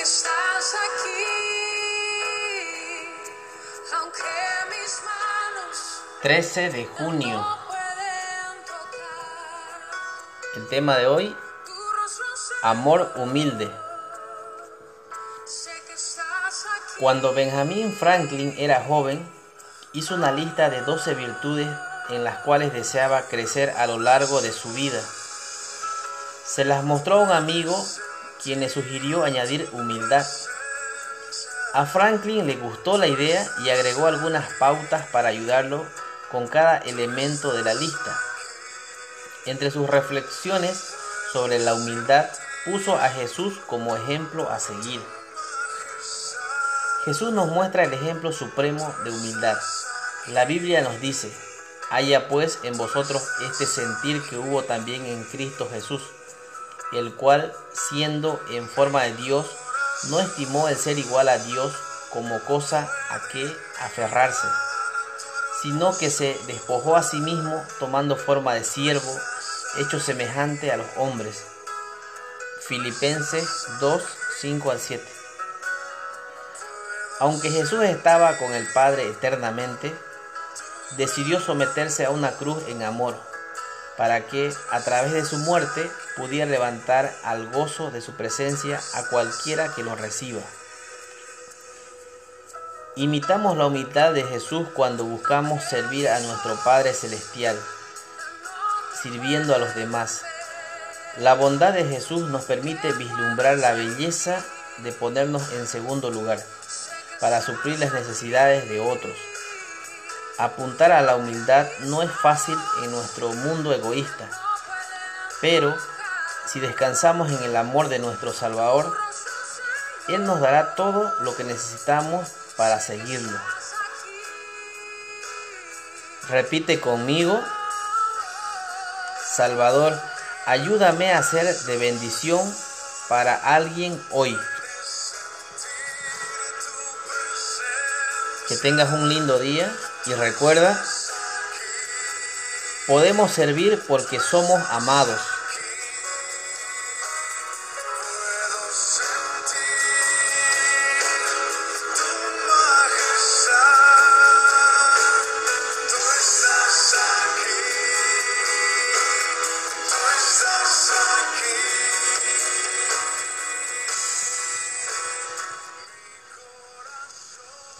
Sé que estás aquí, aunque mis manos 13 de junio. El tema de hoy, amor humilde. Cuando Benjamin Franklin era joven, hizo una lista de 12 virtudes en las cuales deseaba crecer a lo largo de su vida. Se las mostró a un amigo quien le sugirió añadir humildad. A Franklin le gustó la idea y agregó algunas pautas para ayudarlo con cada elemento de la lista. Entre sus reflexiones sobre la humildad puso a Jesús como ejemplo a seguir. Jesús nos muestra el ejemplo supremo de humildad. La Biblia nos dice, haya pues en vosotros este sentir que hubo también en Cristo Jesús, el cual, siendo en forma de Dios, no estimó el ser igual a Dios como cosa a que aferrarse, sino que se despojó a sí mismo tomando forma de siervo, hecho semejante a los hombres. Filipenses 2, 5 al 7. Aunque Jesús estaba con el Padre eternamente, decidió someterse a una cruz en amor, para que a través de su muerte pudiera levantar al gozo de su presencia a cualquiera que lo reciba. Imitamos la humildad de Jesús cuando buscamos servir a nuestro Padre Celestial, sirviendo a los demás. La bondad de Jesús nos permite vislumbrar la belleza de ponernos en segundo lugar para suplir las necesidades de otros. Apuntar a la humildad no es fácil en nuestro mundo egoísta, pero si descansamos en el amor de nuestro Salvador, Él nos dará todo lo que necesitamos para seguirlo. Repite conmigo, Salvador, ayúdame a ser de bendición para alguien hoy. Que tengas un lindo día y recuerda, podemos servir porque somos amados.